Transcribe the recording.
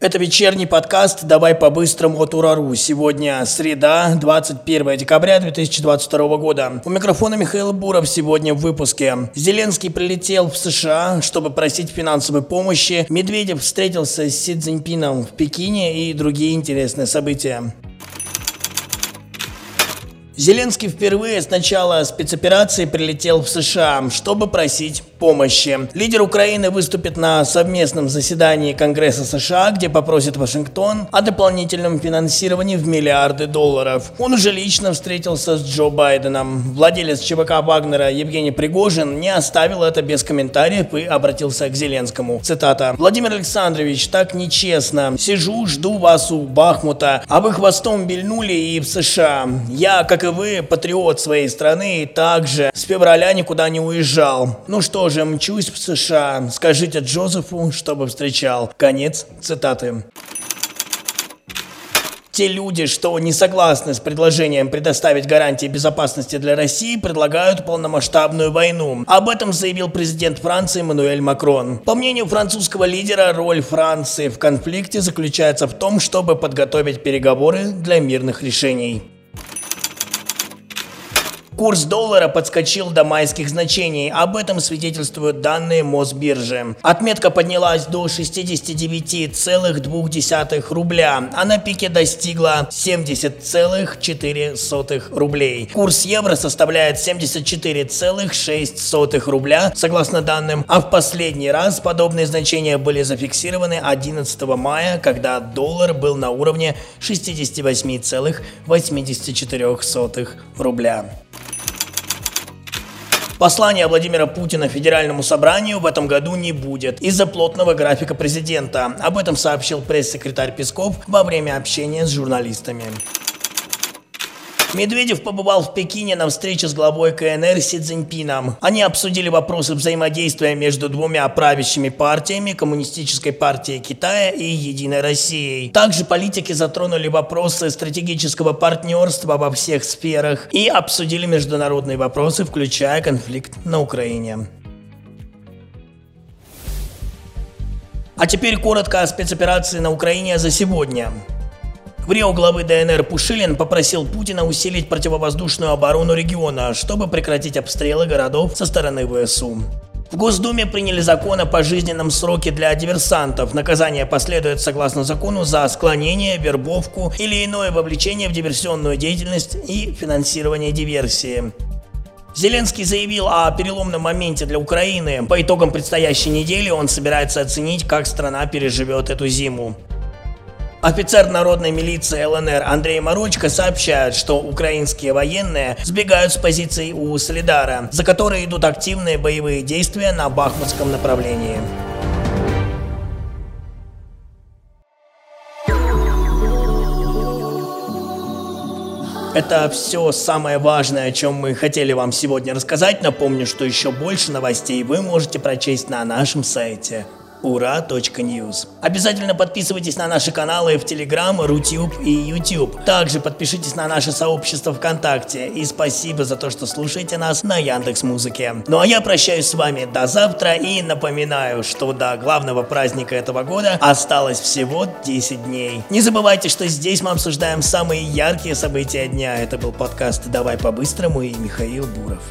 Это вечерний подкаст «Давай по-быстрому» от Урару. Сегодня среда, 21 декабря 2022 года. У микрофона Михаил Буров сегодня в выпуске. Зеленский прилетел в США, чтобы просить финансовой помощи. Медведев встретился с Си Цзиньпином в Пекине и другие интересные события. Зеленский впервые с начала спецоперации прилетел в США, чтобы просить помощи. Лидер Украины выступит на совместном заседании Конгресса США, где попросит Вашингтон о дополнительном финансировании в миллиарды долларов. Он уже лично встретился с Джо Байденом. Владелец ЧВК Вагнера Евгений Пригожин не оставил это без комментариев и обратился к Зеленскому. Цитата. «Владимир Александрович, так нечестно. Сижу, жду вас у Бахмута, а вы хвостом бельнули и в США. Я, как и вы, патриот своей страны, и также с февраля никуда не уезжал. Ну что тоже мчусь в США. Скажите Джозефу, чтобы встречал. Конец цитаты. Те люди, что не согласны с предложением предоставить гарантии безопасности для России, предлагают полномасштабную войну. Об этом заявил президент Франции Эммануэль Макрон. По мнению французского лидера, роль Франции в конфликте заключается в том, чтобы подготовить переговоры для мирных решений. Курс доллара подскочил до майских значений. Об этом свидетельствуют данные Мосбиржи. Отметка поднялась до 69,2 рубля, а на пике достигла 70,4 рублей. Курс евро составляет 74,6 рубля, согласно данным, а в последний раз подобные значения были зафиксированы 11 мая, когда доллар был на уровне 68,84 рубля. Послания Владимира Путина Федеральному собранию в этом году не будет из-за плотного графика президента. Об этом сообщил пресс-секретарь Песков во время общения с журналистами. Медведев побывал в Пекине на встрече с главой КНР Си Цзиньпином. Они обсудили вопросы взаимодействия между двумя правящими партиями, Коммунистической партией Китая и Единой Россией. Также политики затронули вопросы стратегического партнерства во всех сферах и обсудили международные вопросы, включая конфликт на Украине. А теперь коротко о спецоперации на Украине за сегодня. В Рио главы ДНР Пушилин попросил Путина усилить противовоздушную оборону региона, чтобы прекратить обстрелы городов со стороны ВСУ. В Госдуме приняли закон о пожизненном сроке для диверсантов. Наказание последует согласно закону за склонение, вербовку или иное вовлечение в диверсионную деятельность и финансирование диверсии. Зеленский заявил о переломном моменте для Украины. По итогам предстоящей недели он собирается оценить, как страна переживет эту зиму. Офицер народной милиции ЛНР Андрей Морочко сообщает, что украинские военные сбегают с позиций у Солидара, за которые идут активные боевые действия на Бахмутском направлении. Это все самое важное, о чем мы хотели вам сегодня рассказать. Напомню, что еще больше новостей вы можете прочесть на нашем сайте ура.ньюз. Обязательно подписывайтесь на наши каналы в Telegram, Рутюб и YouTube. Также подпишитесь на наше сообщество ВКонтакте. И спасибо за то, что слушаете нас на Яндекс Музыке. Ну а я прощаюсь с вами до завтра и напоминаю, что до главного праздника этого года осталось всего 10 дней. Не забывайте, что здесь мы обсуждаем самые яркие события дня. Это был подкаст «Давай по-быстрому» и Михаил Буров.